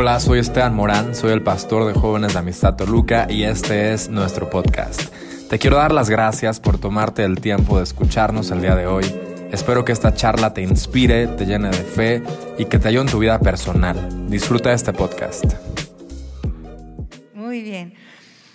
Hola, soy Esteban Morán, soy el pastor de jóvenes de Amistad Toluca y este es nuestro podcast. Te quiero dar las gracias por tomarte el tiempo de escucharnos el día de hoy. Espero que esta charla te inspire, te llene de fe y que te ayude en tu vida personal. Disfruta este podcast. Muy bien.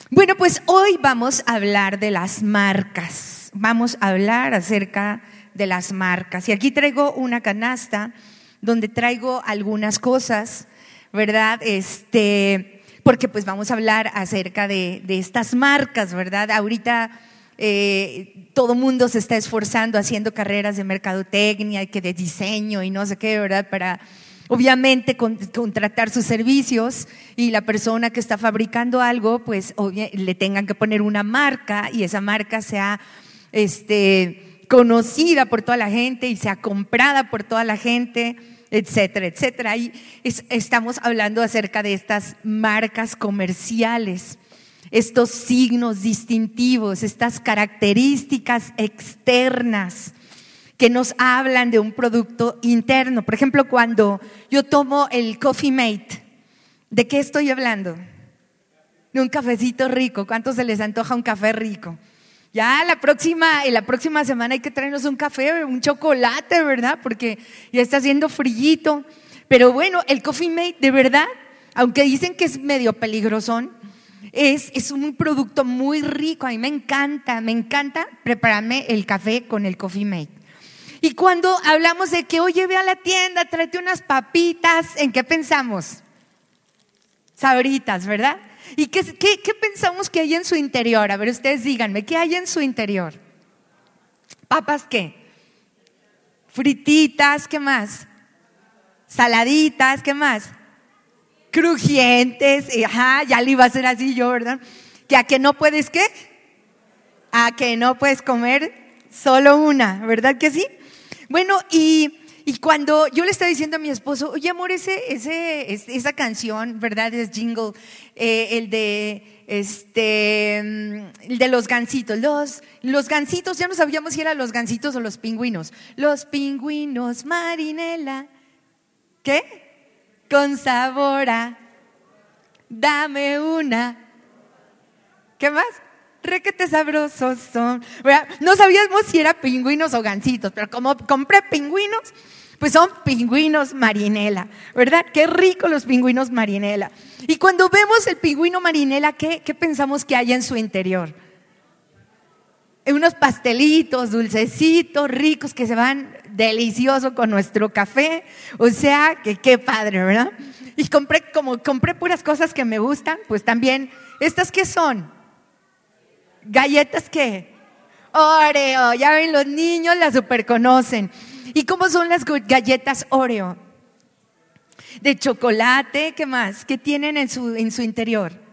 Bueno, pues hoy vamos a hablar de las marcas. Vamos a hablar acerca de las marcas. Y aquí traigo una canasta donde traigo algunas cosas ¿verdad? Este, porque pues vamos a hablar acerca de, estas marcas, ¿verdad? Ahorita eh, todo mundo se está esforzando haciendo carreras de mercadotecnia y que de diseño y no sé qué, ¿verdad? Para obviamente contratar sus servicios y la persona que está fabricando algo, pues le tengan que poner una marca y esa marca sea este, conocida por toda la gente y sea comprada por toda la gente etcétera, etcétera. Y estamos hablando acerca de estas marcas comerciales, estos signos distintivos, estas características externas que nos hablan de un producto interno. Por ejemplo, cuando yo tomo el Coffee Mate, ¿de qué estoy hablando? De un cafecito rico. ¿Cuántos se les antoja un café rico? Ya la próxima, en la próxima semana hay que traernos un café, un chocolate, ¿verdad? Porque ya está haciendo frillito. Pero bueno, el Coffee Mate, de verdad, aunque dicen que es medio peligrosón, es, es un producto muy rico. A mí me encanta, me encanta prepararme el café con el Coffee Mate. Y cuando hablamos de que, oye, ve a la tienda, tráete unas papitas, ¿en qué pensamos? Sabritas, ¿verdad? ¿Y qué, pensamos que hay en su interior? A ver, ustedes díganme, ¿qué hay en su interior? ¿Papas qué? Frititas, ¿qué más? Saladitas, ¿qué más? Crujientes, ajá, ya le iba a ser así yo, ¿verdad? ¿Que a que no puedes qué? A que no puedes comer solo una, ¿verdad que sí? Bueno, y y cuando yo le estaba diciendo a mi esposo, oye amor, ese, ese, esa canción, ¿verdad? Es jingle, eh, el de este, mm, el de los gansitos. Los, los gansitos, ya no sabíamos si eran los gansitos o los pingüinos. Los pingüinos, marinela. ¿Qué? Con sabor a. Dame una. ¿Qué más? requete sabrosos son. No sabíamos si era pingüinos o gansitos, pero como compré pingüinos, pues son pingüinos marinela, ¿verdad? Qué rico los pingüinos marinela. Y cuando vemos el pingüino marinela, ¿qué, qué pensamos que hay en su interior? Unos pastelitos, dulcecitos, ricos que se van delicioso con nuestro café. O sea, que qué padre, ¿verdad? Y compré, como compré puras cosas que me gustan, pues también, ¿estas qué son? ¿Galletas qué? Oreo, ya ven, los niños las super conocen. ¿Y cómo son las galletas Oreo? De chocolate, ¿qué más? ¿Qué tienen en su, en su interior?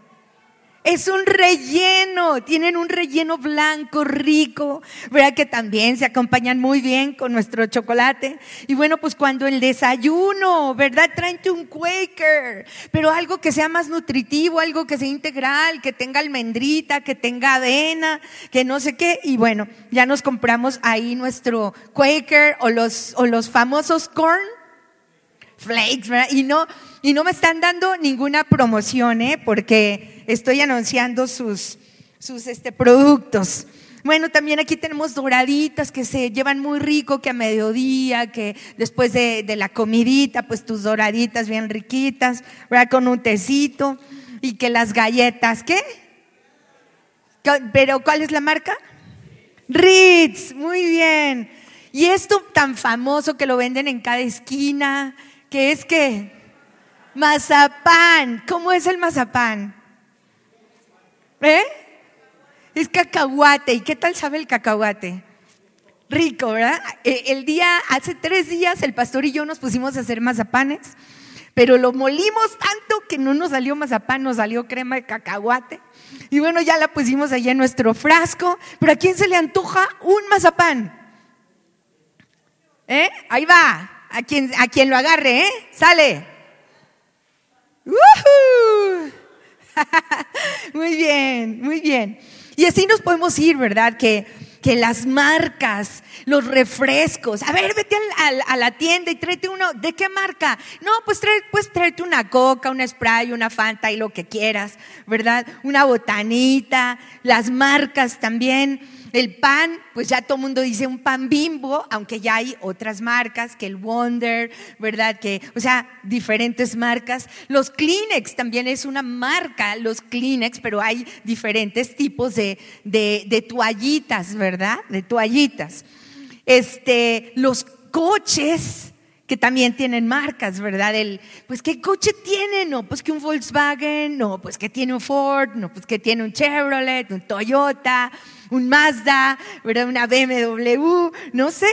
Es un relleno, tienen un relleno blanco, rico, ¿verdad? Que también se acompañan muy bien con nuestro chocolate. Y bueno, pues cuando el desayuno, ¿verdad? Tráete un Quaker, pero algo que sea más nutritivo, algo que sea integral, que tenga almendrita, que tenga avena, que no sé qué. Y bueno, ya nos compramos ahí nuestro Quaker o los, o los famosos corn flakes, ¿verdad? Y no, y no me están dando ninguna promoción, ¿eh? Porque estoy anunciando sus, sus este, productos. Bueno, también aquí tenemos doraditas que se llevan muy rico, que a mediodía, que después de, la comidita, pues tus doraditas bien riquitas, ¿verdad? Con un tecito. Y que las galletas, ¿qué? Pero ¿cuál es la marca? Ritz, muy bien. Y esto tan famoso que lo venden en cada esquina, que es que mazapán. ¿Cómo es el mazapán? ¿Eh? Es cacahuate. ¿Y qué tal sabe el cacahuate? Rico, ¿verdad? Eh, el día, hace tres días, el pastor y yo nos pusimos a hacer mazapanes, pero lo molimos tanto que no nos salió mazapán, nos salió crema de cacahuate. Y bueno, ya la pusimos allá en nuestro frasco. Pero ¿a quién se le antoja un mazapán? ¿Eh? Ahí va. A quien, a quien lo agarre, ¿eh? Sale. muy bien, muy bien. Y así nos podemos ir, ¿verdad? Que, que las marcas, los refrescos, a ver, vete a, la tienda y tráete uno, ¿de qué marca? No, pues, pues tráete una coca, una spray, una fanta y lo que quieras, ¿verdad? Una botanita, las marcas también. El pan, pues ya todo el mundo dice un pan bimbo, aunque ya hay otras marcas, que el Wonder, ¿verdad? Que, o sea, diferentes marcas. Los Kleenex también es una marca, los Kleenex, pero hay diferentes tipos de, de toallitas, ¿verdad? De toallitas. Este, los coches, que también tienen marcas, ¿verdad? El, pues qué coche tiene, no, pues que un Volkswagen, no, pues que tiene un Ford, no, pues que tiene un Chevrolet, un Toyota, un Mazda, ¿verdad? Una BMW, no sé.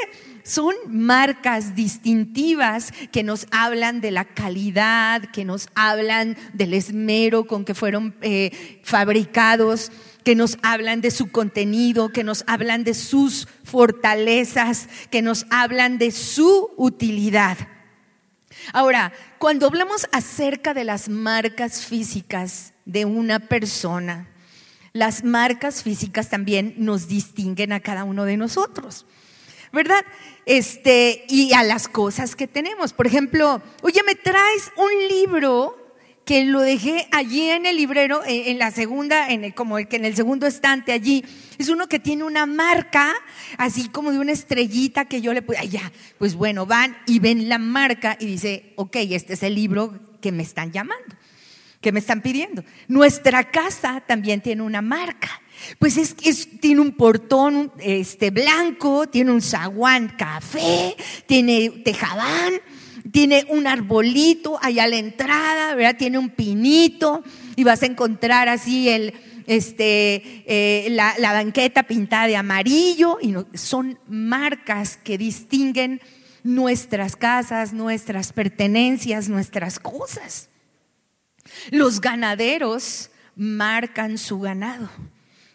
Son marcas distintivas que nos hablan de la calidad, que nos hablan del esmero con que fueron eh, fabricados que nos hablan de su contenido, que nos hablan de sus fortalezas, que nos hablan de su utilidad. Ahora, cuando hablamos acerca de las marcas físicas de una persona, las marcas físicas también nos distinguen a cada uno de nosotros. ¿Verdad? Este, y a las cosas que tenemos. Por ejemplo, oye, me traes un libro que lo dejé allí en el librero, en, la segunda, en el, como el que en el segundo estante allí. Es uno que tiene una marca, así como de una estrellita que yo le puse, allá. Pues bueno, van y ven la marca y dice, ok, este es el libro que me están llamando, que me están pidiendo. Nuestra casa también tiene una marca. Pues es, es, tiene un portón este, blanco, tiene un zaguán café, tiene tejabán tiene un arbolito allá a la entrada, ¿verdad? Tiene un pinito y vas a encontrar así el, este, eh, la, banqueta pintada de amarillo y son marcas que distinguen nuestras casas, nuestras pertenencias, nuestras cosas. Los ganaderos marcan su ganado.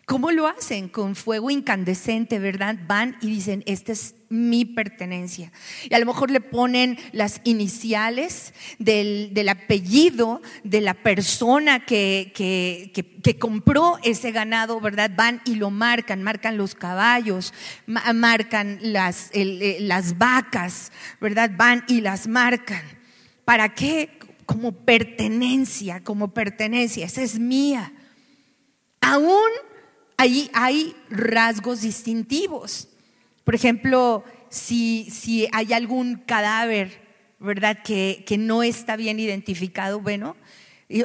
¿Cómo lo hacen? Con fuego incandescente, ¿verdad? Van y dicen, esta es mi pertenencia. Y a lo mejor le ponen las iniciales del, apellido de la persona que, que, compró ese ganado, ¿verdad? Van y lo marcan, marcan los caballos, marcan las, eh, las vacas, ¿verdad? Van y las marcan. ¿Para qué? Como pertenencia, como pertenencia. Esa es mía. Aún ahí hay rasgos distintivos. Por ejemplo, si, si hay algún cadáver, ¿verdad?, que, que no está bien identificado, bueno,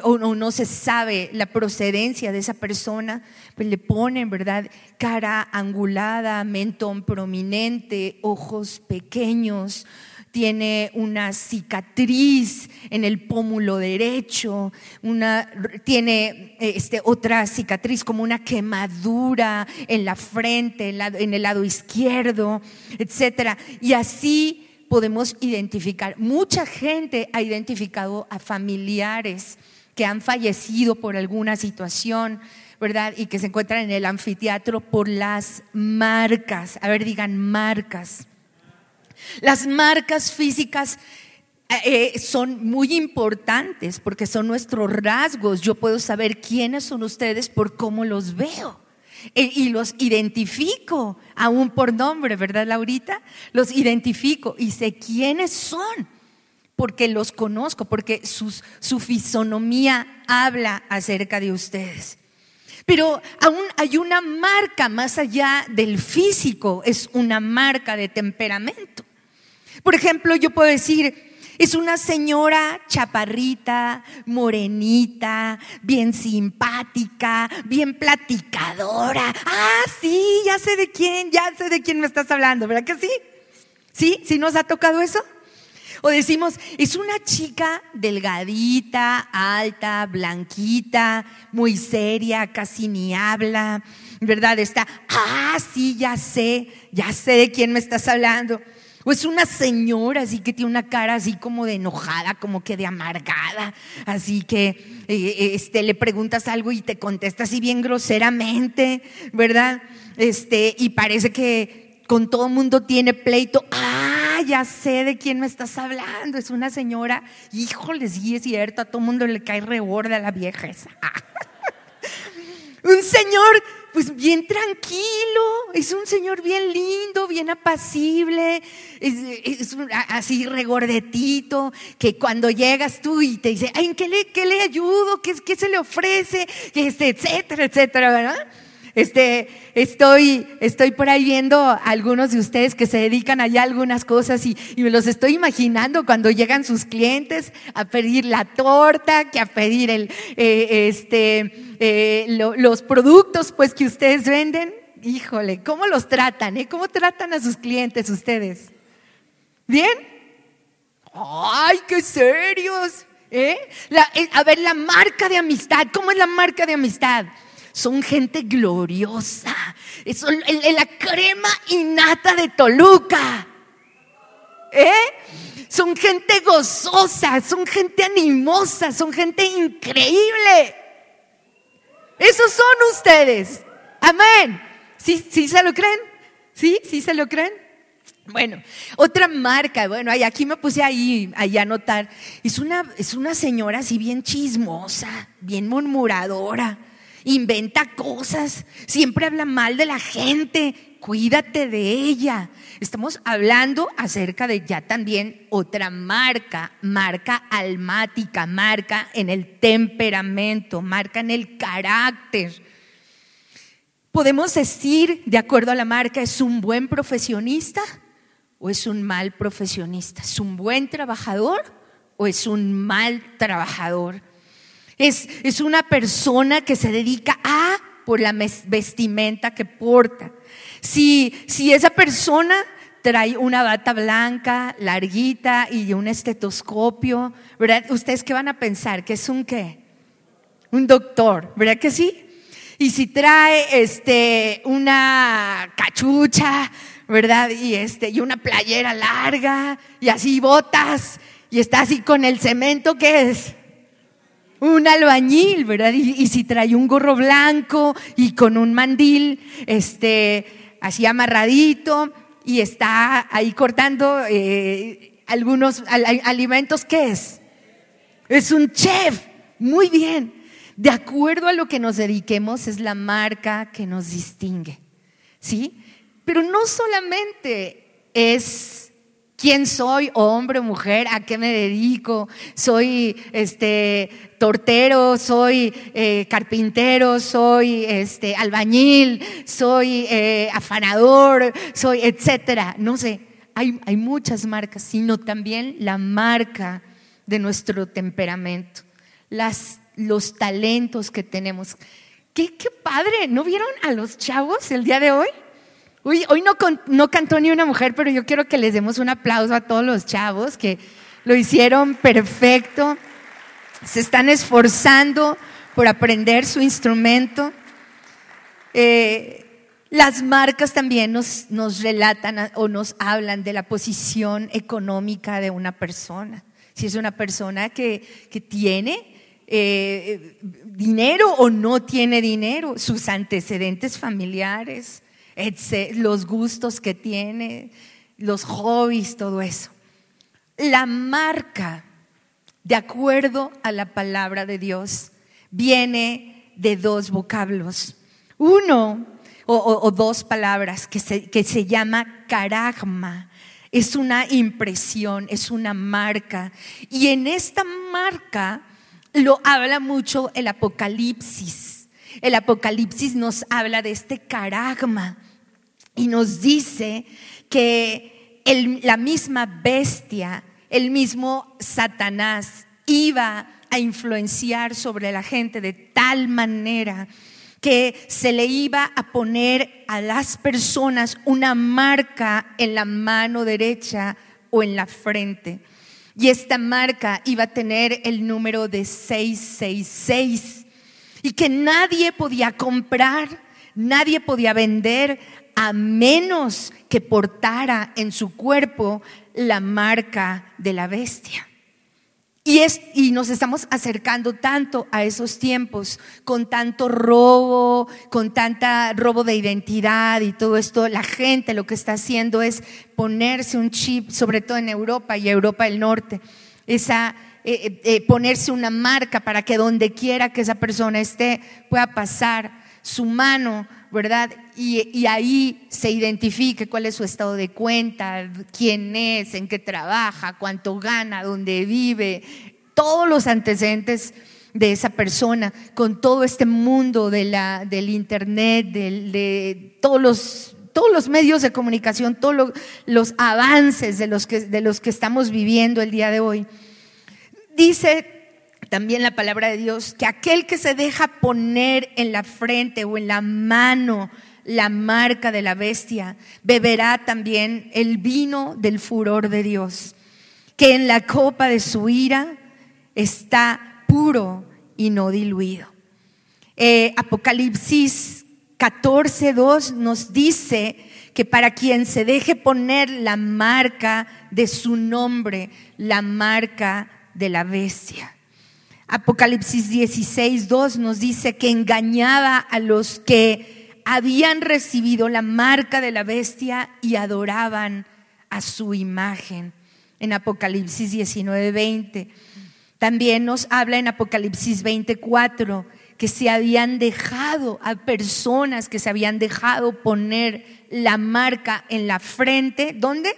o no, no, se sabe la procedencia de esa persona, pues le ponen, ¿verdad? Cara angulada, mentón prominente, ojos pequeños, tiene una cicatriz en el pómulo derecho, una, tiene este, otra cicatriz como una quemadura en la frente, en el lado izquierdo, etc. Y así podemos identificar. Mucha gente ha identificado a familiares que han fallecido por alguna situación, ¿verdad? Y que se encuentran en el anfiteatro por las marcas. A ver, digan marcas. Las marcas físicas eh, eh, son muy importantes porque son nuestros rasgos. Yo puedo saber quiénes son ustedes por cómo los veo. Eh, y los identifico, aún por nombre, ¿verdad, Laurita? Los identifico y sé quiénes son, porque los conozco, porque su fisonomía habla acerca de ustedes. Pero aún hay una marca más allá del físico, es una marca de temperamento. Por ejemplo, yo puedo decir, es una señora chaparrita, morenita, bien simpática, bien platicadora. Ah, sí, ya sé de quién, ya sé de quién me estás hablando, ¿verdad que sí? ¿Sí? ¿Sí nos ha tocado eso? O decimos, es una chica delgadita, alta, blanquita, muy seria, casi ni habla, ¿verdad? Está, ah, sí, ya sé, ya sé de quién me estás hablando. O es una señora así que tiene una cara así como de enojada, como que de amargada, así que eh, eh, este, le preguntas algo y te contesta así bien groseramente, ¿verdad? Este, y parece que con todo mundo tiene pleito. Ah, ya sé de quién me estás hablando. Es una señora, híjole, sí es cierto, a todo mundo le cae reborda a la vieja. Un señor pues bien tranquilo, es un señor bien lindo, bien apacible, es, así regordetito, que cuando llegas tú y te dice, ¿en qué le, qué le ayudo? ¿Qué, ¿Qué se le ofrece? Este, etcétera, etcétera, ¿verdad? Este, estoy, estoy por ahí viendo a algunos de ustedes que se dedican allá a algunas cosas y, me los estoy imaginando cuando llegan sus clientes a pedir la torta, que a pedir el, eh, este, eh, los productos pues que ustedes venden. Híjole, ¿cómo los tratan? Eh? ¿Cómo tratan a sus clientes ustedes? ¿Bien? ¡Ay, qué serios! ¿Eh? a ver, la marca de amistad, ¿cómo es la marca de amistad? son gente gloriosa. Son la crema innata de Toluca. ¿Eh? Son gente gozosa, son gente animosa, son gente increíble. Esos son ustedes. Amén. ¿Sí, sí se lo creen? ¿Sí? ¿Sí se lo creen? Bueno, otra marca, bueno, aquí me puse ahí, ahí a anotar. Es una, es una señora así bien chismosa, bien murmuradora inventa cosas, siempre habla mal de la gente, cuídate de ella. Estamos hablando acerca de ya también otra marca, marca almática, marca en el temperamento, marca en el carácter. Podemos decir, de acuerdo a la marca, ¿es un buen profesionista o es un mal profesionista? ¿Es un buen trabajador o es un mal trabajador? Es, una persona que se dedica a por la vestimenta que porta. Si, si esa persona trae una bata blanca, larguita y un estetoscopio, ¿verdad? ¿Ustedes qué van a pensar? ¿Que es un qué? Un doctor, ¿verdad que sí? Y si trae este, una cachucha, ¿verdad? Y, este, y una playera larga y así botas y está así con el cemento, ¿qué es? Un albañil, ¿verdad? Y, si trae un gorro blanco y con un mandil, este, así amarradito, y está ahí cortando eh, algunos alimentos, ¿qué es? Es un chef, muy bien. De acuerdo a lo que nos dediquemos, es la marca que nos distingue, ¿sí? Pero no solamente es quién soy, hombre mujer, a qué me dedico, soy este tortero, soy eh, carpintero, soy este albañil, soy eh, afanador, soy etcétera. No sé, hay, hay muchas marcas, sino también la marca de nuestro temperamento, las, los talentos que tenemos. Qué, qué padre, ¿no vieron a los chavos el día de hoy? Hoy, no, no cantó ni una mujer, pero yo quiero que les demos un aplauso a todos los chavos que lo hicieron perfecto. Se están esforzando por aprender su instrumento. Eh, las marcas también nos, relatan o nos hablan de la posición económica de una persona. Si es una persona que, tiene eh, dinero o no tiene dinero, sus antecedentes familiares, los gustos que tiene, los hobbies, todo eso. La marca, de acuerdo a la palabra de Dios, viene de dos vocablos. Uno o, dos palabras que se, que se llama caragma. Es una impresión, es una marca. Y en esta marca lo habla mucho el Apocalipsis. El Apocalipsis nos habla de este caragma y nos dice que la misma bestia, el mismo Satanás iba a influenciar sobre la gente de tal manera que se le iba a poner a las personas una marca en la mano derecha o en la frente. Y esta marca iba a tener el número de 666 y que nadie podía comprar, nadie podía vender a menos que portara en su cuerpo la marca de la bestia. Y, es, y nos estamos acercando tanto a esos tiempos, con tanto robo, con tanta robo de identidad y todo esto. La gente lo que está haciendo es ponerse un chip, sobre todo en Europa y Europa del Norte, esa, eh, eh, eh, ponerse una marca para que donde quiera que esa persona esté pueda pasar su mano ¿verdad? Y, ahí se identifique cuál es su estado de cuenta, quién es, en qué trabaja, cuánto gana, dónde vive, todos los antecedentes de esa persona, con todo este mundo de la, del Internet, de todos los todos los medios de comunicación, todos los avances de los, que, de los que estamos viviendo el día de hoy. Dice también la palabra de Dios, que aquel que se deja poner en la frente o en la mano la marca de la bestia, beberá también el vino del furor de Dios, que en la copa de su ira está puro y no diluido. Eh, Apocalipsis 14.2 nos dice que para quien se deje poner la marca de su nombre, la marca de la bestia. Apocalipsis 16, 2 nos dice que engañaba a los que habían recibido la marca de la bestia y adoraban a su imagen. En Apocalipsis 19, 20. También nos habla en Apocalipsis 24 que se habían dejado a personas que se habían dejado poner la marca en la frente. ¿Dónde?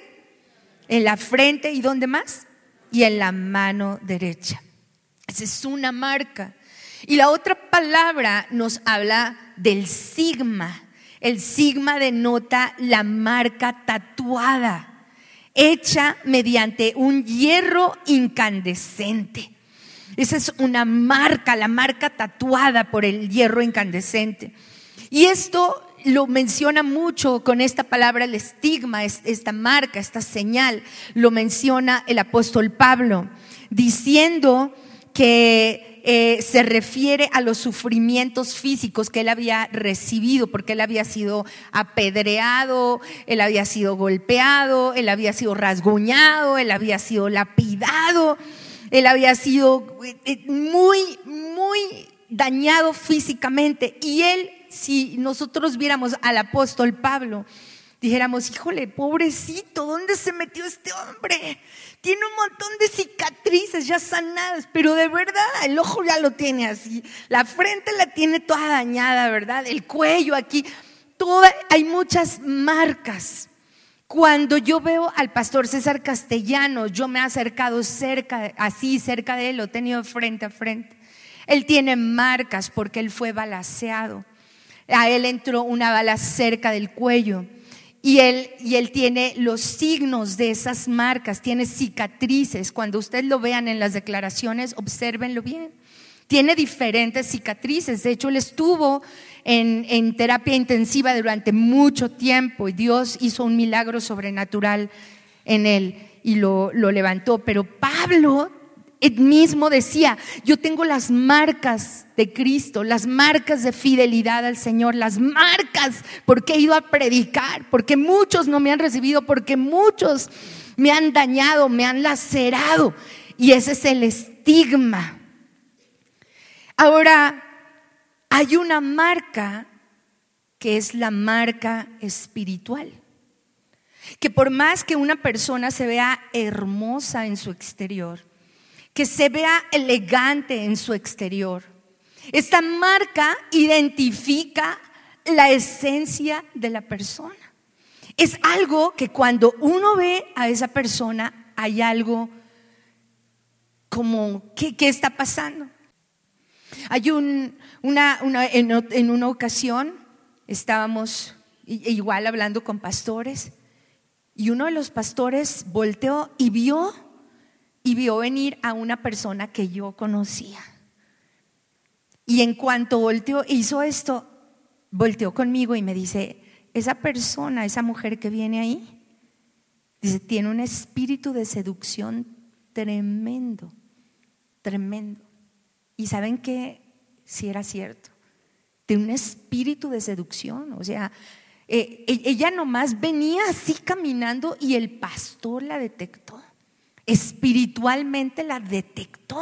En la frente y ¿dónde más? Y en la mano derecha. Esa es una marca. Y la otra palabra nos habla del sigma. El sigma denota la marca tatuada, hecha mediante un hierro incandescente. Esa es una marca, la marca tatuada por el hierro incandescente. Y esto lo menciona mucho con esta palabra, el estigma, esta marca, esta señal, lo menciona el apóstol Pablo, diciendo que eh, se refiere a los sufrimientos físicos que él había recibido, porque él había sido apedreado, él había sido golpeado, él había sido rasguñado, él había sido lapidado, él había sido eh, eh, muy, muy dañado físicamente. Y él, si nosotros viéramos al apóstol Pablo, dijéramos, híjole, pobrecito, ¿dónde se metió este hombre? Tiene un montón de cicatrices ya sanadas, pero de verdad el ojo ya lo tiene así, la frente la tiene toda dañada, ¿verdad? El cuello aquí, toda, hay muchas marcas. Cuando yo veo al pastor César Castellano, yo me he acercado cerca, así cerca de él, lo he tenido frente a frente. Él tiene marcas porque él fue balaseado. A él entró una bala cerca del cuello. Y él, y él tiene los signos de esas marcas, tiene cicatrices. Cuando ustedes lo vean en las declaraciones, obsérvenlo bien. Tiene diferentes cicatrices. De hecho, él estuvo en, en terapia intensiva durante mucho tiempo y Dios hizo un milagro sobrenatural en él y lo, lo levantó. Pero Pablo él mismo decía, yo tengo las marcas de Cristo, las marcas de fidelidad al Señor, las marcas porque he ido a predicar, porque muchos no me han recibido, porque muchos me han dañado, me han lacerado. Y ese es el estigma. Ahora, hay una marca que es la marca espiritual. Que por más que una persona se vea hermosa en su exterior, que se vea elegante en su exterior. Esta marca identifica la esencia de la persona. Es algo que cuando uno ve a esa persona hay algo como, ¿qué, está pasando? Hay un, una, en, en, una ocasión estábamos igual hablando con pastores y uno de los pastores volteó y vio y vio venir a una persona que yo conocía. Y en cuanto volteó, hizo esto, volteó conmigo y me dice, esa persona, esa mujer que viene ahí, dice, tiene un espíritu de seducción tremendo, tremendo. Y saben que si era cierto, de un espíritu de seducción, o sea, eh, e-, ella nomás venía así caminando y el pastor la detectó espiritualmente la detectó.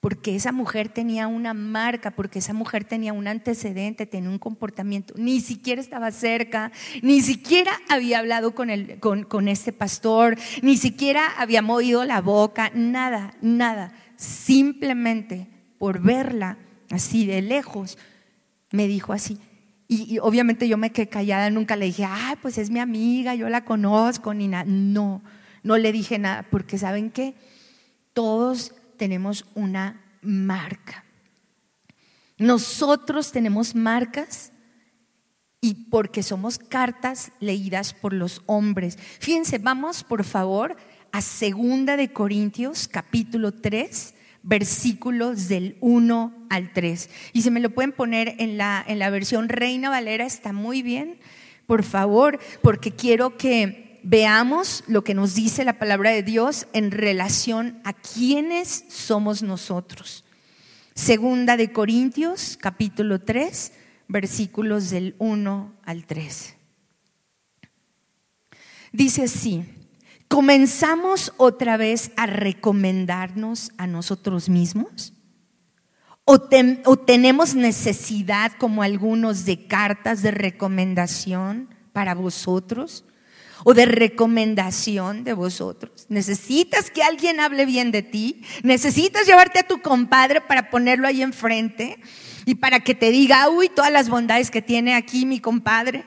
Porque esa mujer tenía una marca, porque esa mujer tenía un antecedente, tenía un comportamiento. Ni siquiera estaba cerca, ni siquiera había hablado con, el, con, con este pastor, ni siquiera había movido la boca, nada, nada. Simplemente por verla así de lejos, me dijo así, Y, obviamente yo me quedé callada, nunca le dije, ay, pues es mi amiga, yo la conozco, ni nada. No le dije nada, porque ¿saben qué? Todos tenemos una marca. Nosotros tenemos marcas y porque somos cartas leídas por los hombres. Fíjense, vamos por favor a Segunda de Corintios capítulo 3, versículos del 1 al 3. Y se me lo pueden poner en la, en la versión Reina Valera, está muy bien, por favor, porque quiero que veamos lo que nos dice la palabra de Dios en relación a quiénes somos nosotros. Segunda de Corintios, capítulo 3, versículos del 1 al 3. Dice así, ¿comenzamos otra vez a recomendarnos a nosotros mismos? ¿O, ¿O, tenemos necesidad como algunos de cartas de recomendación para vosotros? O de recomendación de vosotros. Necesitas que alguien hable bien de ti. Necesitas llevarte a tu compadre para ponerlo ahí enfrente y para que te diga, uy, todas las bondades que tiene aquí mi compadre.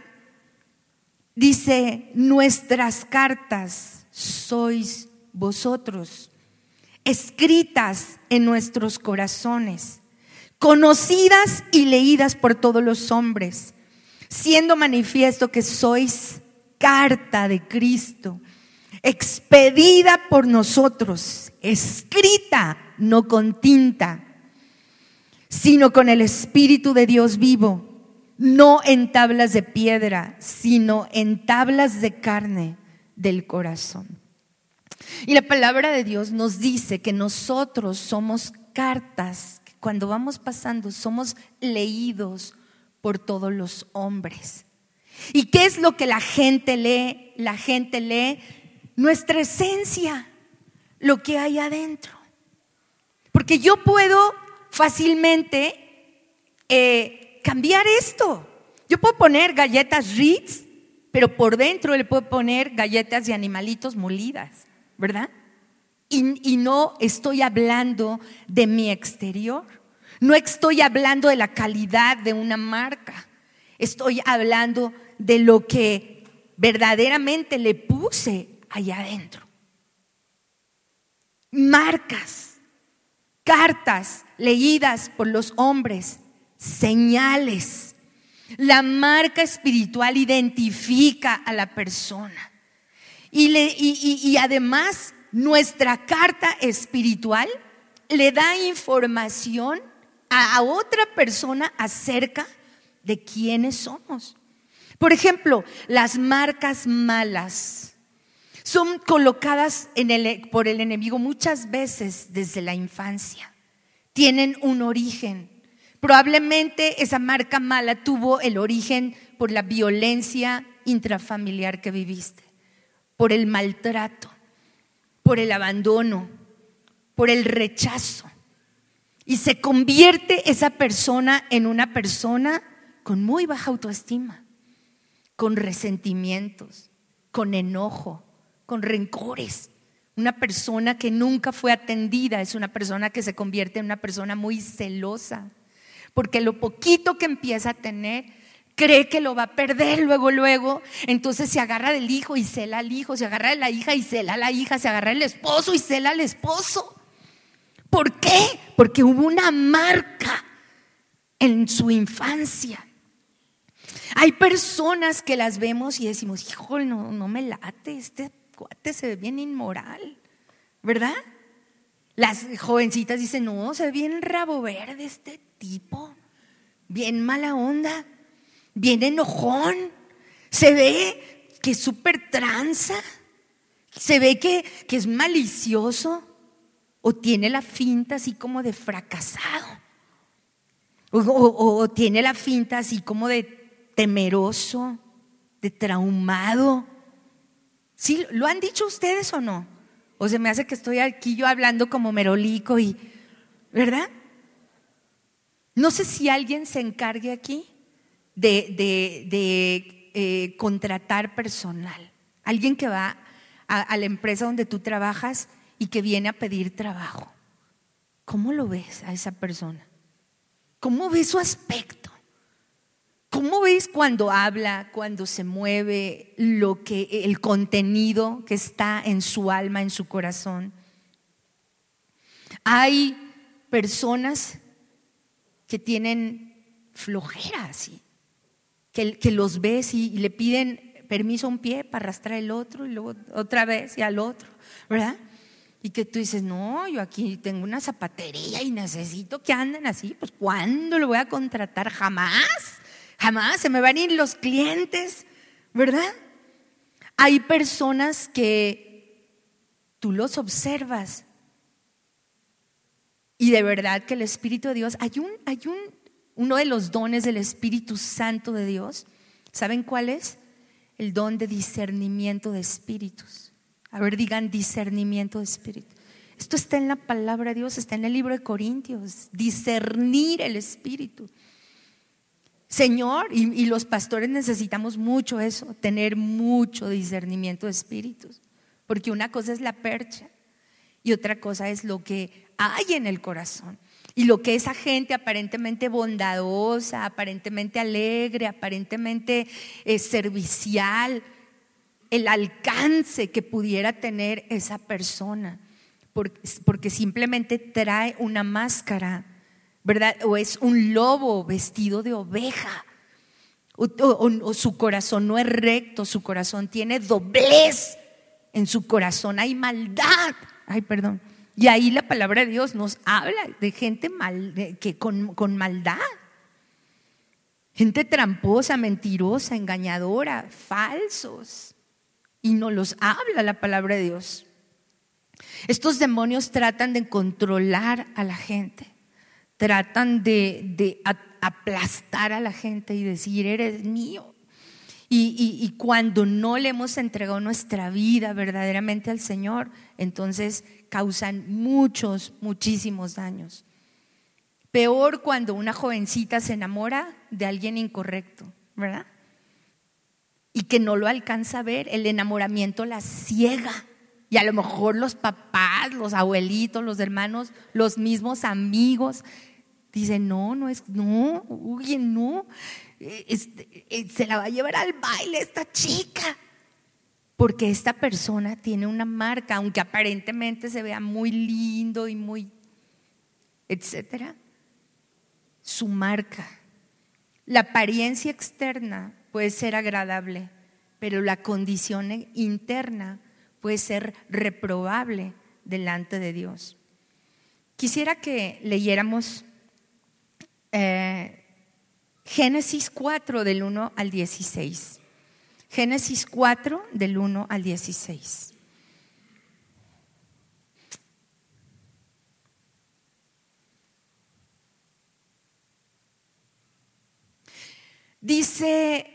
Dice, nuestras cartas sois vosotros, escritas en nuestros corazones, conocidas y leídas por todos los hombres, siendo manifiesto que sois carta de Cristo, expedida por nosotros, escrita no con tinta, sino con el Espíritu de Dios vivo, no en tablas de piedra, sino en tablas de carne del corazón. Y la palabra de Dios nos dice que nosotros somos cartas, que cuando vamos pasando somos leídos por todos los hombres. ¿Y qué es lo que la gente lee? La gente lee nuestra esencia, lo que hay adentro. Porque yo puedo fácilmente eh, cambiar esto. Yo puedo poner galletas Ritz, pero por dentro le puedo poner galletas de animalitos molidas, ¿verdad? y no estoy hablando de mi exterior. No estoy hablando de la calidad de una marca. Estoy hablando de lo que verdaderamente le puse allá adentro. Marcas, cartas leídas por los hombres, señales. La marca espiritual identifica a la persona. Y, y además nuestra carta espiritual le da información a otra persona acerca de quiénes somos. Por ejemplo, las marcas malas son colocadas por el enemigo muchas veces desde la infancia. Tienen un origen. Probablemente esa marca mala tuvo el origen por la violencia intrafamiliar que viviste, por el maltrato, por el abandono, por el rechazo. Y se convierte esa persona en una persona con muy baja autoestima con resentimientos, con enojo, con rencores. Una persona que nunca fue atendida es una persona que se convierte en una persona muy celosa, porque lo poquito que empieza a tener cree que lo va a perder luego, luego. Entonces se agarra del hijo y cela al hijo, se agarra de la hija y cela a la hija, se agarra del esposo y cela al esposo. ¿Por qué? Porque hubo una marca en su infancia. Hay personas que las vemos y decimos, híjole, no, no me late, este cuate se ve bien inmoral, ¿verdad? Las jovencitas dicen, no, se ve bien rabo verde este tipo, bien mala onda, bien enojón, se ve que es súper tranza, se ve que, que es malicioso o tiene la finta así como de fracasado. o, tiene la finta así como de temeroso, de traumado. ¿Sí? ¿Lo han dicho ustedes o no? O se me hace que estoy aquí yo hablando como merolico y, ¿verdad? No sé si alguien se encargue aquí de, eh, contratar personal. Alguien que va a la empresa donde tú trabajas y que viene a pedir trabajo. ¿Cómo lo ves a esa persona? ¿Cómo ves su aspecto? ¿Cómo ves cuando habla, cuando se mueve, lo que el contenido que está en su alma, en su corazón? Hay personas que tienen flojera que, que los ves y, y le piden permiso a un pie para arrastrar el otro y luego otra vez y al otro, ¿verdad? Y que tú dices, no, yo aquí tengo una zapatería y necesito que anden así, pues ¿cuándo lo voy a contratar? Jamás, jamás, se me van a ir los clientes, ¿verdad? Hay personas que tú los observas y de verdad que el Espíritu de Dios, hay un, hay un, uno de los dones del Espíritu Santo de Dios, ¿saben cuál es? El don de discernimiento de espíritus. A ver, digan discernimiento de espíritu. Esto está en la palabra de Dios, está en el libro de Corintios, discernir el espíritu. Señor, y, los pastores necesitamos mucho eso, tener mucho discernimiento de espíritus, porque una cosa es la percha y otra cosa es lo que hay en el corazón. Y lo que esa gente aparentemente bondadosa, aparentemente alegre, aparentemente eh, servicial, el alcance que pudiera tener esa persona, porque simplemente trae una máscara, ¿verdad? O es un lobo vestido de oveja. O, su corazón no es recto, su corazón tiene doblez. En su corazón hay maldad. Ay, perdón. Y ahí la palabra de Dios nos habla de gente mal, que con, con maldad. Gente tramposa, mentirosa, engañadora, falsos. Y no los habla la palabra de Dios. Estos demonios tratan de controlar a la gente, tratan de, de aplastar a la gente y decir, eres mío. Y, y, y, cuando no le hemos entregado nuestra vida verdaderamente al Señor, entonces causan muchos, muchísimos daños. Peor cuando una jovencita se enamora de alguien incorrecto, ¿verdad? Y que no lo alcanza a ver, el enamoramiento la ciega. Y a lo mejor los papás, los abuelitos, los hermanos, los mismos amigos dicen, no, no es, no, uy, no, este, eh, se la va a llevar al baile esta chica. Porque esta persona tiene una marca, aunque aparentemente se vea muy lindo y muy, etcétera. Su marca. La apariencia externa puede ser agradable, pero la condición interna puede ser reprobable delante de Dios. Quisiera que leyéramos eh, Génesis 4 del 1 al 16. Génesis 4 del 1 al 16. Dice,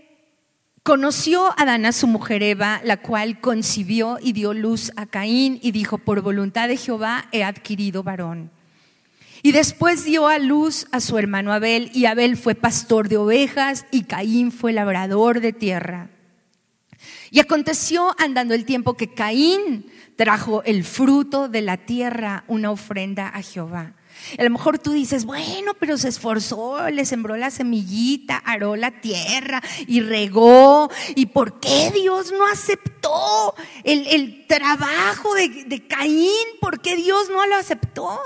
conoció Adán a su mujer Eva, la cual concibió y dio luz a Caín y dijo, por voluntad de Jehová he adquirido varón. Y después dio a luz a su hermano Abel, y Abel fue pastor de ovejas, y Caín fue labrador de tierra. Y aconteció andando el tiempo que Caín trajo el fruto de la tierra, una ofrenda a Jehová. A lo mejor tú dices, bueno, pero se esforzó, le sembró la semillita, aró la tierra y regó. ¿Y por qué Dios no aceptó el, el trabajo de, de Caín? ¿Por qué Dios no lo aceptó?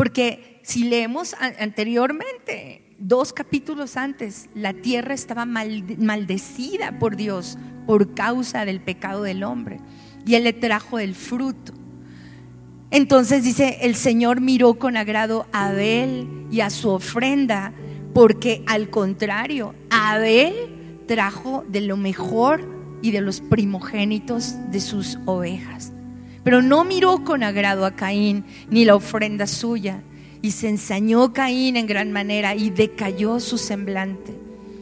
Porque si leemos anteriormente, dos capítulos antes, la tierra estaba maldecida por Dios por causa del pecado del hombre. Y Él le trajo el fruto. Entonces dice, el Señor miró con agrado a Abel y a su ofrenda, porque al contrario, Abel trajo de lo mejor y de los primogénitos de sus ovejas. Pero no miró con agrado a Caín ni la ofrenda suya. Y se ensañó Caín en gran manera y decayó su semblante.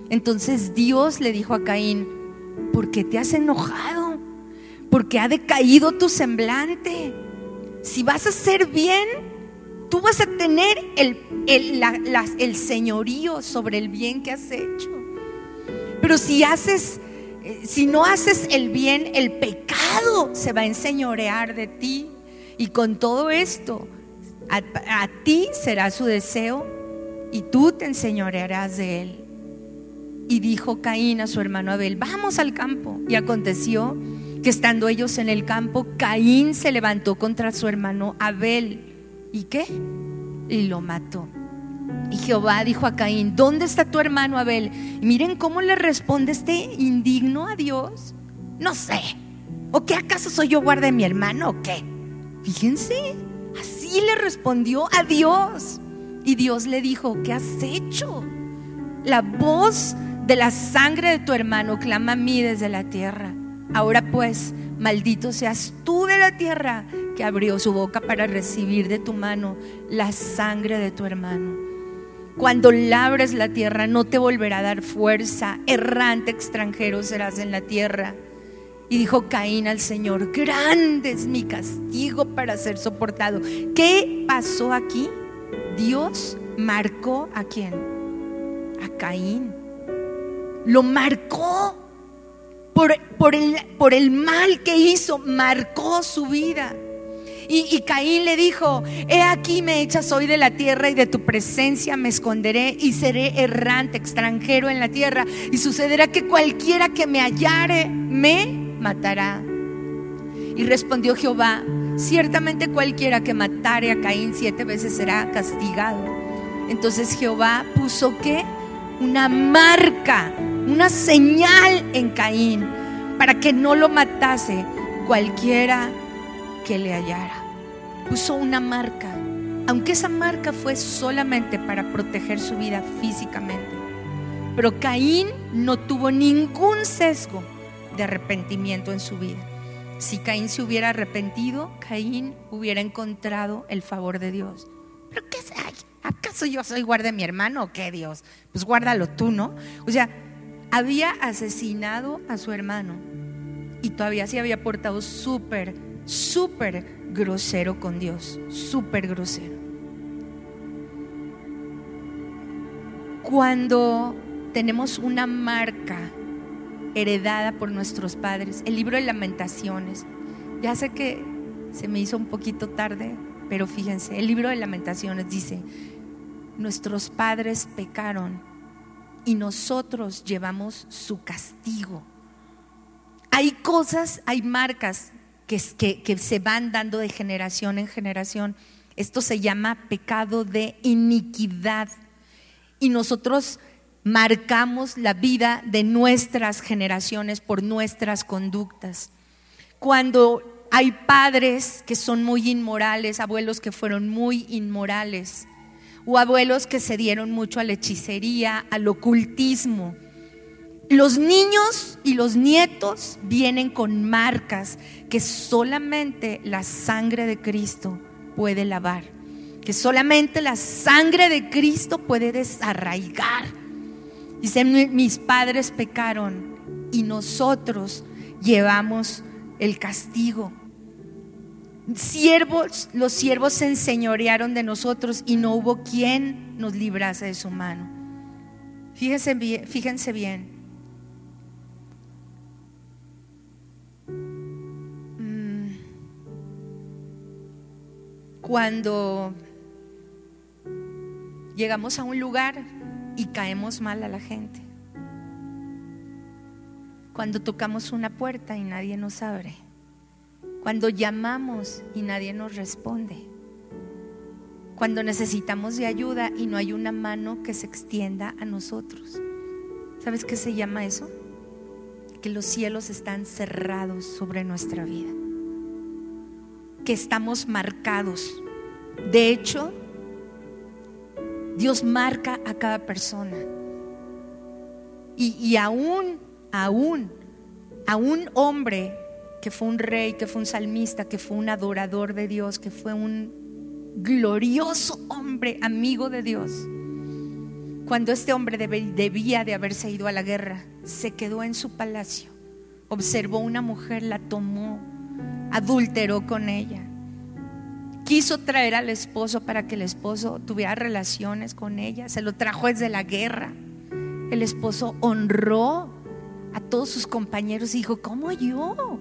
Entonces Dios le dijo a Caín, ¿por qué te has enojado? Porque ha decaído tu semblante. Si vas a hacer bien, tú vas a tener el señorío sobre el bien que has hecho. Pero si haces si no haces el bien, el pecado se va a enseñorear de ti. Y con todo esto, a, ti será su deseo y tú te enseñorearás de él. Y dijo Caín a su hermano Abel, vamos al campo. Y aconteció que estando ellos en el campo, Caín se levantó contra su hermano Abel. ¿Y qué? Y lo mató. Y Jehová dijo a Caín, ¿dónde está tu hermano Abel? Y miren cómo le responde este indigno a Dios. No sé. ¿O qué acaso soy yo guarda de mi hermano o qué? Fíjense, así le respondió a Dios. Y Dios le dijo, ¿qué has hecho? La voz de la sangre de tu hermano clama a mí desde la tierra. Ahora pues, maldito seas tú de la tierra que abrió su boca para recibir de tu mano la sangre de tu hermano. Cuando labres la tierra no te volverá a dar fuerza, errante extranjero serás en la tierra. Y dijo Caín al Señor, grande es mi castigo para ser soportado. ¿Qué pasó aquí? Dios marcó a quién? A Caín. Lo marcó por, por, el, por el mal que hizo, marcó su vida. Y, Caín le dijo, he aquí me echas hoy de la tierra y de tu presencia me esconderé y seré errante, extranjero en la tierra. Y sucederá que cualquiera que me hallare me matará. Y respondió Jehová, ciertamente cualquiera que matare a Caín siete veces será castigado. Entonces Jehová puso que una marca, una señal en Caín para que no lo matase cualquiera que le hallara puso una marca, aunque esa marca fue solamente para proteger su vida físicamente. Pero Caín no tuvo ningún sesgo de arrepentimiento en su vida. Si Caín se hubiera arrepentido, Caín hubiera encontrado el favor de Dios. ¿Pero qué es? ¿Acaso yo soy guarda de mi hermano o qué Dios? Pues guárdalo tú, ¿no? O sea, había asesinado a su hermano y todavía se había portado súper, súper grosero con Dios, súper grosero. Cuando tenemos una marca heredada por nuestros padres, el libro de lamentaciones, ya sé que se me hizo un poquito tarde, pero fíjense, el libro de lamentaciones dice, nuestros padres pecaron y nosotros llevamos su castigo. Hay cosas, hay marcas que, se van dando de generación en generación. Esto se llama pecado de iniquidad. Y nosotros marcamos la vida de nuestras generaciones por nuestras conductas. Cuando hay padres que son muy inmorales, abuelos que fueron muy inmorales, o abuelos que se dieron mucho a la hechicería, al ocultismo, los niños y los nietos vienen con marcas que solamente la sangre de Cristo puede lavar, que solamente la sangre de Cristo puede desarraigar. Dicen, mis padres pecaron y nosotros llevamos el castigo. Siervos, los siervos se enseñorearon de nosotros y no hubo quien nos librase de su mano. Fíjense bien, fíjense bien cuando llegamos a un lugar y caemos mal a la gente. Cuando tocamos una puerta y nadie nos abre. Cuando llamamos y nadie nos responde. Cuando necesitamos de ayuda y no hay una mano que se extienda a nosotros. ¿Sabes qué se llama eso? Que los cielos están cerrados sobre nuestra vida estamos marcados. De hecho, Dios marca a cada persona. Y, y aún, aún, a un hombre que fue un rey, que fue un salmista, que fue un adorador de Dios, que fue un glorioso hombre, amigo de Dios. Cuando este hombre debía de haberse ido a la guerra, se quedó en su palacio, observó una mujer, la tomó, adulteró con ella. Quiso traer al esposo para que el esposo tuviera relaciones con ella. Se lo trajo desde la guerra. El esposo honró a todos sus compañeros y dijo, ¿cómo yo?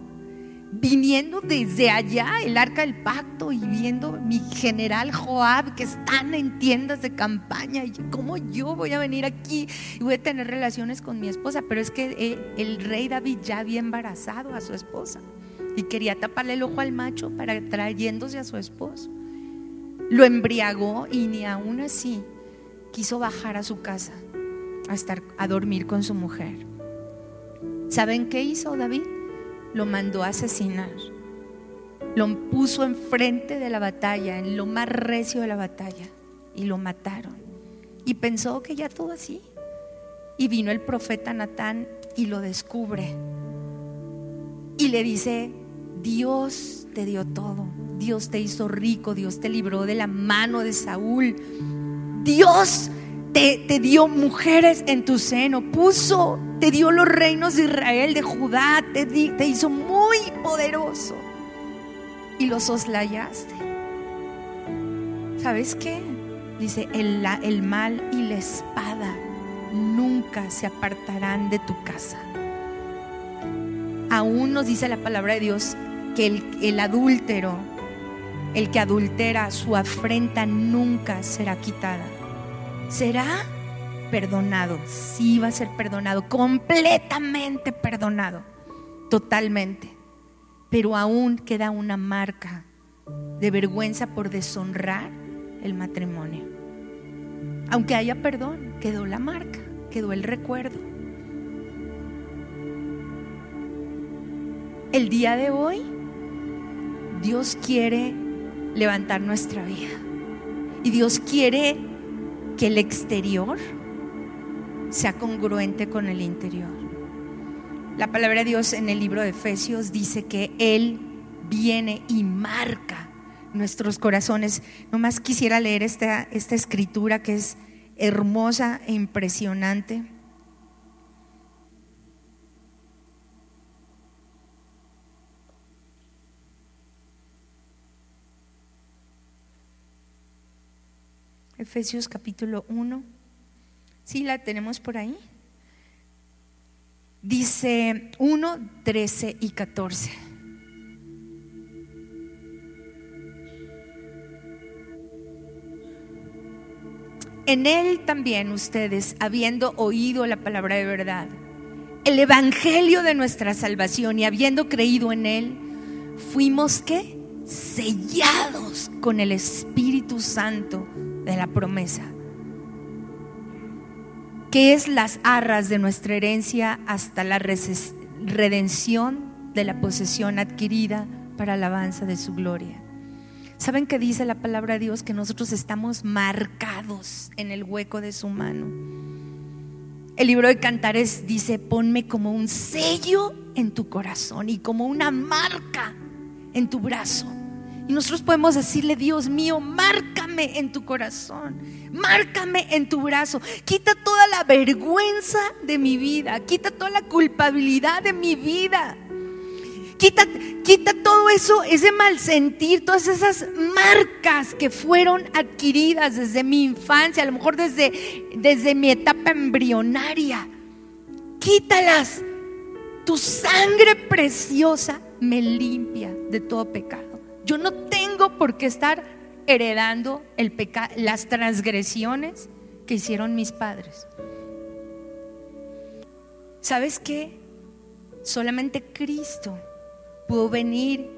viniendo desde allá el arca del pacto y viendo mi general Joab que están en tiendas de campaña y cómo yo voy a venir aquí y voy a tener relaciones con mi esposa, pero es que eh, el rey David ya había embarazado a su esposa y quería taparle el ojo al macho para trayéndose a su esposo. Lo embriagó y ni aún así quiso bajar a su casa a estar a dormir con su mujer. ¿Saben qué hizo David? lo mandó a asesinar. Lo puso enfrente de la batalla, en lo más recio de la batalla, y lo mataron. Y pensó que ya todo así. Y vino el profeta Natán y lo descubre. Y le dice, Dios te dio todo. Dios te hizo rico, Dios te libró de la mano de Saúl. Dios te, dio mujeres en tu seno, puso, te dio los reinos de Israel, de Judá, te, hizo muy poderoso y los soslayaste. ¿Sabes qué? Dice, el, el mal y la espada nunca se apartarán de tu casa. Aún nos dice la palabra de Dios que el, adúltero, el que adultera, su afrenta nunca será quitada será perdonado. Sí va a ser perdonado, completamente perdonado, totalmente. Pero aún queda una marca de vergüenza por deshonrar el matrimonio. Aunque haya perdón, quedó la marca, quedó el recuerdo. El día de hoy, Dios quiere levantar nuestra vida. Y Dios quiere que el exterior sea congruente con el interior. La palabra de Dios en el libro de Efesios dice que Él viene y marca nuestros corazones. Nomás quisiera leer esta, esta escritura que es hermosa e impresionante. Efesios capítulo 1. ¿Sí la tenemos por ahí? Dice 1, 13 y 14. En él también ustedes, habiendo oído la palabra de verdad, el evangelio de nuestra salvación y habiendo creído en él, fuimos que sellados con el Espíritu Santo de la promesa, que es las arras de nuestra herencia hasta la redención de la posesión adquirida para alabanza de su gloria. ¿Saben qué dice la palabra de Dios? Que nosotros estamos marcados en el hueco de su mano. El libro de Cantares dice, ponme como un sello en tu corazón y como una marca en tu brazo. Y nosotros podemos decirle, Dios mío, márcame en tu corazón, márcame en tu brazo, quita toda la vergüenza de mi vida, quita toda la culpabilidad de mi vida. Quita, quita todo eso, ese mal sentir, todas esas marcas que fueron adquiridas desde mi infancia, a lo mejor desde, desde mi etapa embrionaria. Quítalas. Tu sangre preciosa me limpia de todo pecado. Yo no tengo por qué estar heredando el las transgresiones que hicieron mis padres. ¿Sabes qué? Solamente Cristo pudo venir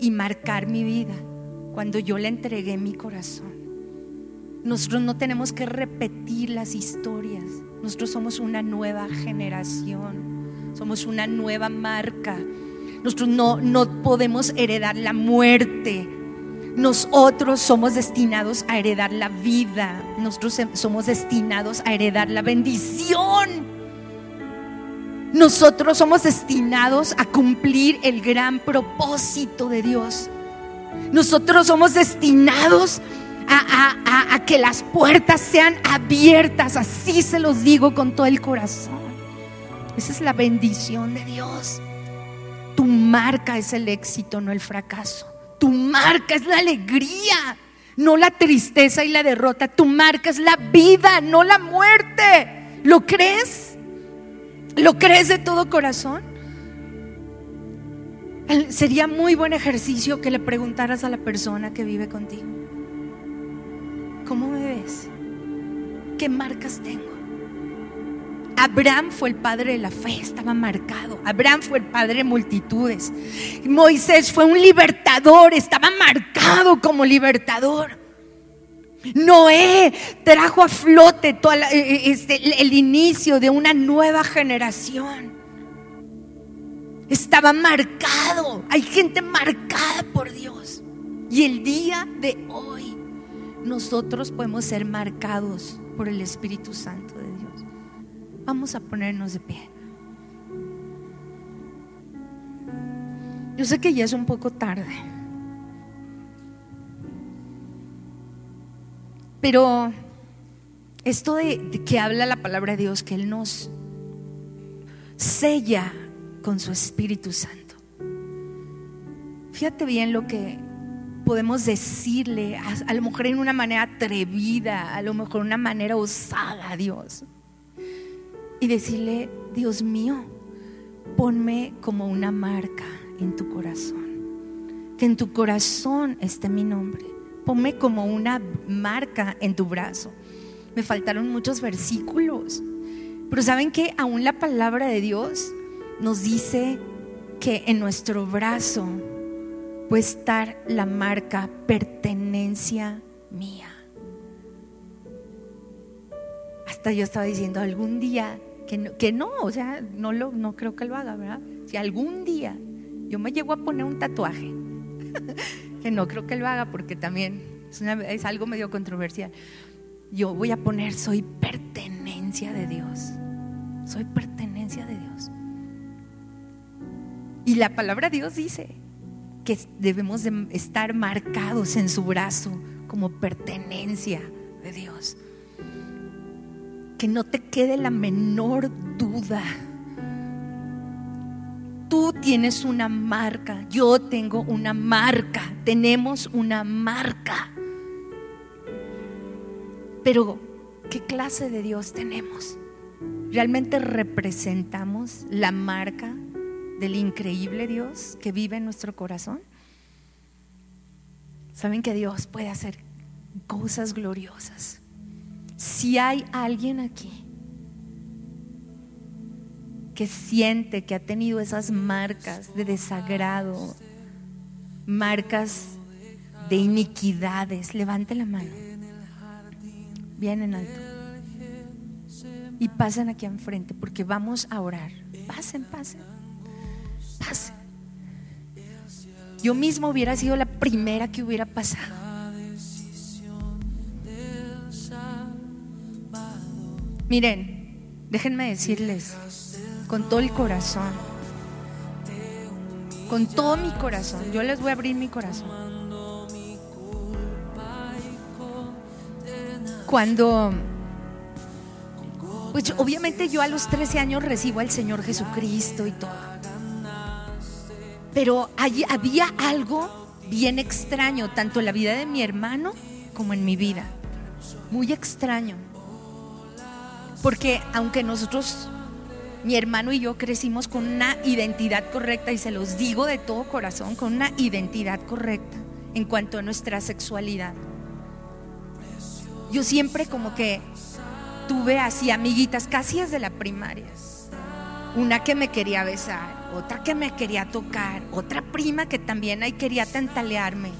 y marcar mi vida cuando yo le entregué mi corazón. Nosotros no tenemos que repetir las historias. Nosotros somos una nueva generación. Somos una nueva marca nosotros no, no podemos heredar la muerte. Nosotros somos destinados a heredar la vida. Nosotros somos destinados a heredar la bendición. Nosotros somos destinados a cumplir el gran propósito de Dios. Nosotros somos destinados a, a, que las puertas sean abiertas. Así se los digo con todo el corazón. Esa es la bendición de Dios. Tu marca es el éxito, no el fracaso. Tu marca es la alegría, no la tristeza y la derrota. Tu marca es la vida, no la muerte. ¿Lo crees? ¿Lo crees de todo corazón? Sería muy buen ejercicio que le preguntaras a la persona que vive contigo, ¿cómo me ves? ¿Qué marcas tengo? Abraham fue el padre de la fe, estaba marcado. Abraham fue el padre de multitudes. Moisés fue un libertador, estaba marcado como libertador. Noé trajo a flote eh, eh, este, el inicio de una nueva generación. Estaba marcado. Hay gente marcada por Dios. Y el día de hoy nosotros podemos ser marcados por el Espíritu Santo de Dios. Vamos a ponernos de pie. Yo sé que ya es un poco tarde. Pero esto de, que habla la palabra de Dios, que Él nos sella con su Espíritu Santo. Fíjate bien lo que podemos decirle, a, lo mejor en una manera atrevida, a lo mejor en una manera osada a Dios. Y decirle, Dios mío, ponme como una marca en tu corazón. Que en tu corazón esté mi nombre. Ponme como una marca en tu brazo. Me faltaron muchos versículos. Pero ¿saben que Aún la palabra de Dios nos dice que en nuestro brazo puede estar la marca pertenencia mía. Hasta yo estaba diciendo algún día que no, o sea, no, lo, no creo que lo haga, ¿verdad? Si algún día yo me llego a poner un tatuaje, que no creo que lo haga porque también es, es algo medio controversial, yo voy a poner soy pertenencia de Dios, soy pertenencia de Dios. Y la palabra Dios dice que debemos de estar marcados en su brazo como pertenencia de Dios. Que no te quede la menor duda. Tú tienes una marca, yo tengo una marca, tenemos una marca. Pero, ¿qué clase de Dios tenemos? ¿Realmente representamos la marca del increíble Dios que vive en nuestro corazón? Saben que Dios puede hacer cosas gloriosas. Si hay alguien aquí que siente que ha tenido esas marcas de desagrado, marcas de iniquidades, levante la mano. Bien en alto. Y pasen aquí enfrente porque vamos a orar. Pasen, pasen. Yo mismo hubiera sido la primera que hubiera pasado. Miren, déjenme decirles, con todo el corazón, con todo mi corazón, yo les voy a abrir mi corazón. Cuando, pues obviamente yo a los 13 años recibo al Señor Jesucristo y todo. Pero allí había algo bien extraño, tanto en la vida de mi hermano como en mi vida. Muy extraño. Porque aunque nosotros, mi hermano y yo crecimos con una identidad correcta, y se los digo de todo corazón, con una identidad correcta en cuanto a nuestra sexualidad. Yo siempre como que tuve así amiguitas casi desde la primaria. Una que me quería besar, otra que me quería tocar, otra prima que también ahí quería tantalearme.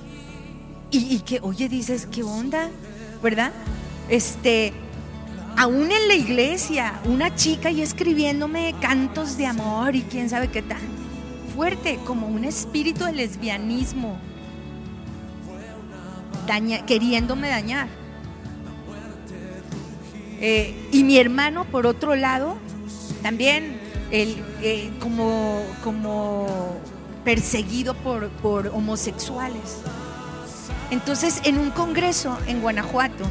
Y, que, oye, dices, ¿qué onda? ¿Verdad? Este, aún en la iglesia, una chica y escribiéndome cantos de amor y quién sabe qué tan fuerte, como un espíritu de lesbianismo, queriéndome dañar. Eh, y mi hermano, por otro lado, también el, eh, como, como perseguido por, por homosexuales. Entonces, en un congreso en Guanajuato,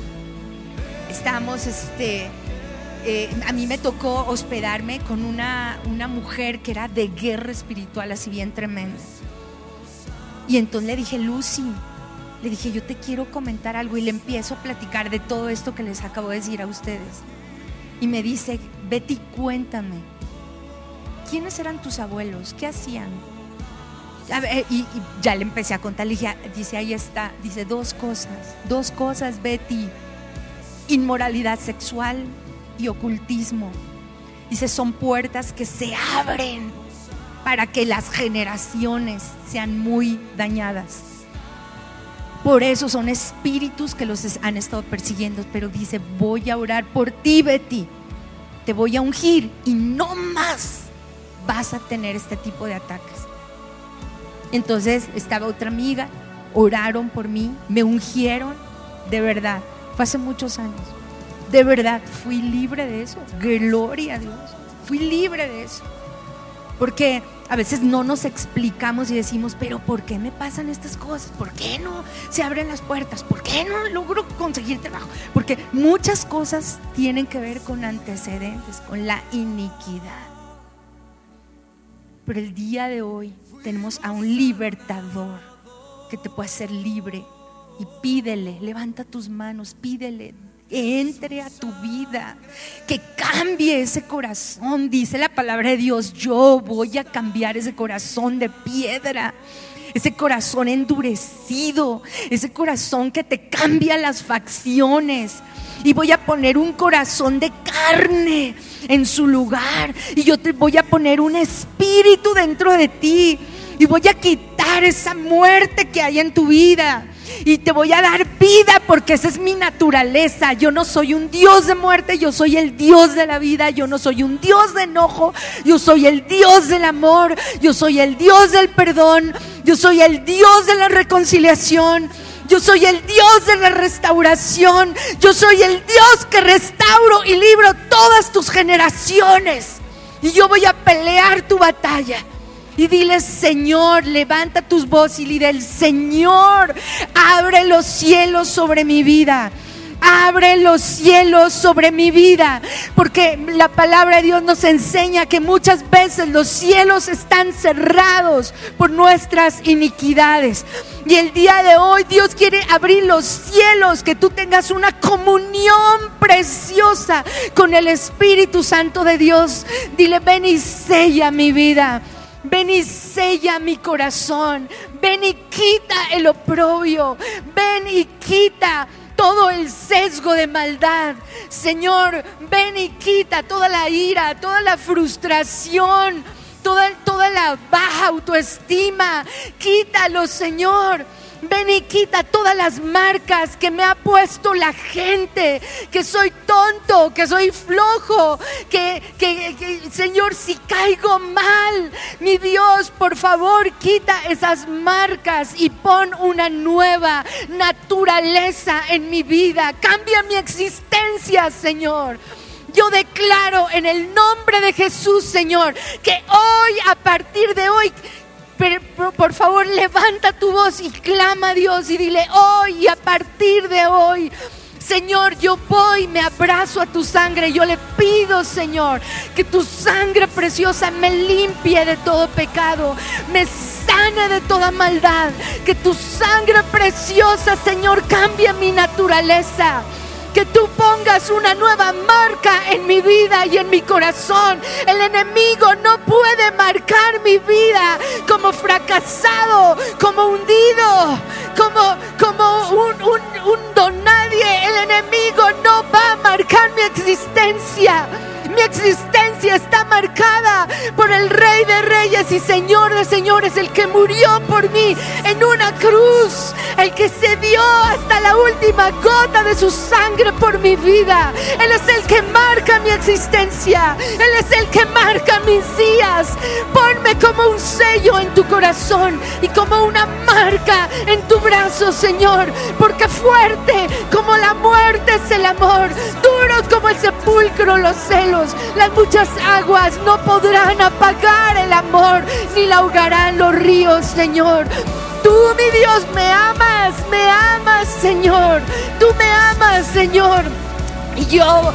estábamos, este, eh, a mí me tocó hospedarme con una, una mujer que era de guerra espiritual, así bien tremenda. Y entonces le dije, Lucy, le dije, yo te quiero comentar algo y le empiezo a platicar de todo esto que les acabo de decir a ustedes. Y me dice, Betty, cuéntame, ¿quiénes eran tus abuelos? ¿Qué hacían? y, ya le empecé a contar, le dije, dice, ahí está, dice dos cosas, dos cosas, Betty, inmoralidad sexual y ocultismo. Dice, son puertas que se abren para que las generaciones sean muy dañadas. Por eso son espíritus que los han estado persiguiendo. Pero dice, voy a orar por ti, Betty. Te voy a ungir y no más vas a tener este tipo de ataques. Entonces estaba otra amiga, oraron por mí, me ungieron, de verdad. Fue hace muchos años. De verdad, fui libre de eso. Gloria a Dios. Fui libre de eso. Porque a veces no nos explicamos y decimos, pero ¿por qué me pasan estas cosas? ¿Por qué no se abren las puertas? ¿Por qué no logro conseguir trabajo? Porque muchas cosas tienen que ver con antecedentes, con la iniquidad. Pero el día de hoy tenemos a un libertador que te puede hacer libre. Y pídele, levanta tus manos, pídele, entre a tu vida, que cambie ese corazón. Dice la palabra de Dios, yo voy a cambiar ese corazón de piedra. Ese corazón endurecido, ese corazón que te cambia las facciones. Y voy a poner un corazón de carne en su lugar. Y yo te voy a poner un espíritu dentro de ti. Y voy a quitar esa muerte que hay en tu vida y te voy a dar vida porque esa es mi naturaleza. Yo no soy un Dios de muerte, yo soy el Dios de la vida, yo no soy un Dios de enojo, yo soy el Dios del amor, yo soy el Dios del perdón, yo soy el Dios de la reconciliación. Yo soy el Dios de la restauración. Yo soy el Dios que restauro y libro todas tus generaciones. Y yo voy a pelear tu batalla. Y dile, Señor, levanta tus voces y dile, Señor, abre los cielos sobre mi vida. Abre los cielos sobre mi vida, porque la palabra de Dios nos enseña que muchas veces los cielos están cerrados por nuestras iniquidades. Y el día de hoy Dios quiere abrir los cielos, que tú tengas una comunión preciosa con el Espíritu Santo de Dios. Dile, ven y sella mi vida. Ven y sella mi corazón. Ven y quita el oprobio. Ven y quita todo el sesgo de maldad. Señor, ven y quita toda la ira, toda la frustración, toda, toda la baja autoestima. Quítalo, Señor. Ven y quita todas las marcas que me ha puesto la gente, que soy tonto, que soy flojo, que, que, Señor, si caigo mal, mi Dios, por favor, quita esas marcas y pon una nueva naturaleza en mi vida. Cambia mi existencia, Señor. Yo declaro en el nombre de Jesús, Señor, que hoy, a partir de hoy, pero, por favor, levanta tu voz y clama a Dios y dile hoy a partir de hoy. Señor, yo voy, me abrazo a tu sangre. Yo le pido, Señor, que tu sangre preciosa me limpie de todo pecado, me sane de toda maldad. Que tu sangre preciosa, Señor, cambie mi naturaleza que tú pongas una nueva marca en mi vida y en mi corazón. El enemigo no puede marcar mi vida como fracasado, como hundido, como, como un, un, un don nadie. El enemigo no va a marcar mi existencia. Mi existencia está marcada por el Rey de Reyes y Señor de Señores, el que murió por mí en una cruz, el que se dio hasta la última gota de su sangre por mi vida. Él es el que marca mi existencia, Él es el que marca mis días. Ponme como un sello en tu corazón y como una marca en tu brazo, Señor, porque fuerte como la muerte es el amor, duros como el sepulcro los celos las muchas aguas no podrán apagar el amor, ni la ahogarán los ríos, Señor. Tú, mi Dios, me amas, me amas, Señor. Tú me amas, Señor. Y yo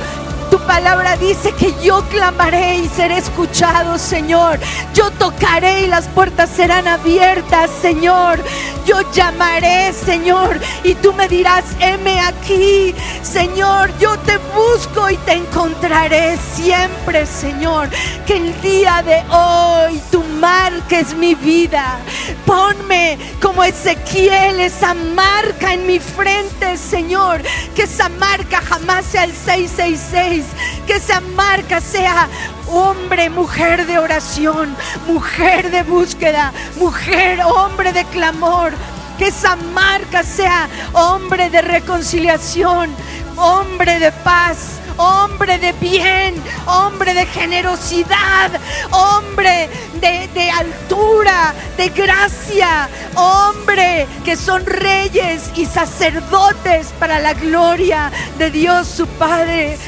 tu palabra dice que yo clamaré y seré escuchado, Señor. Yo tocaré y las puertas serán abiertas, Señor. Yo llamaré, Señor, y tú me dirás, heme aquí, Señor. Yo te busco y te encontraré siempre, Señor. Que el día de hoy tu marques mi vida. Ponme como Ezequiel esa marca en mi frente, Señor. Que esa marca jamás sea el 666. Que esa marca sea hombre, mujer de oración, mujer de búsqueda, mujer, hombre de clamor. Que esa marca sea hombre de reconciliación, hombre de paz, hombre de bien, hombre de generosidad, hombre de, altura, de gracia, hombre que son reyes y sacerdotes para la gloria de Dios su Padre.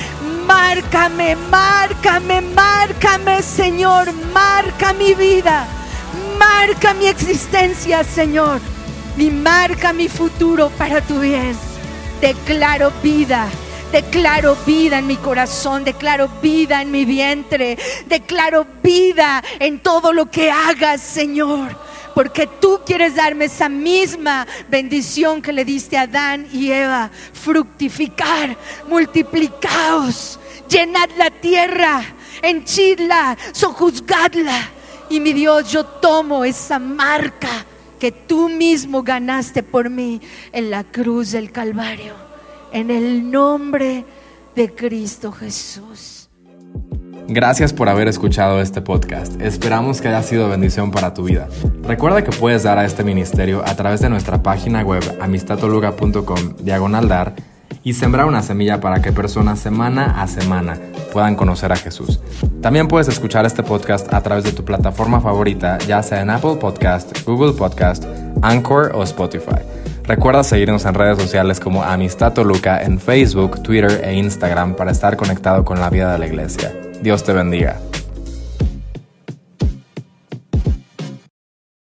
Márcame, márcame, márcame, Señor, marca mi vida, marca mi existencia, Señor, y marca mi futuro para tu bien. Declaro vida. Declaro vida en mi corazón, declaro vida en mi vientre, declaro vida en todo lo que hagas, Señor. Porque tú quieres darme esa misma bendición que le diste a Adán y Eva. Fructificar, multiplicaos, llenad la tierra, henchidla, sojuzgadla. Y mi Dios, yo tomo esa marca que tú mismo ganaste por mí en la cruz del Calvario en el nombre de Cristo Jesús. Gracias por haber escuchado este podcast. Esperamos que haya sido bendición para tu vida. Recuerda que puedes dar a este ministerio a través de nuestra página web amistatoluga.com diagonal dar y sembrar una semilla para que personas semana a semana puedan conocer a Jesús. También puedes escuchar este podcast a través de tu plataforma favorita, ya sea en Apple Podcast, Google Podcast, Anchor o Spotify. Recuerda seguirnos en redes sociales como Amistad Toluca en Facebook, Twitter e Instagram para estar conectado con la vida de la iglesia. Dios te bendiga.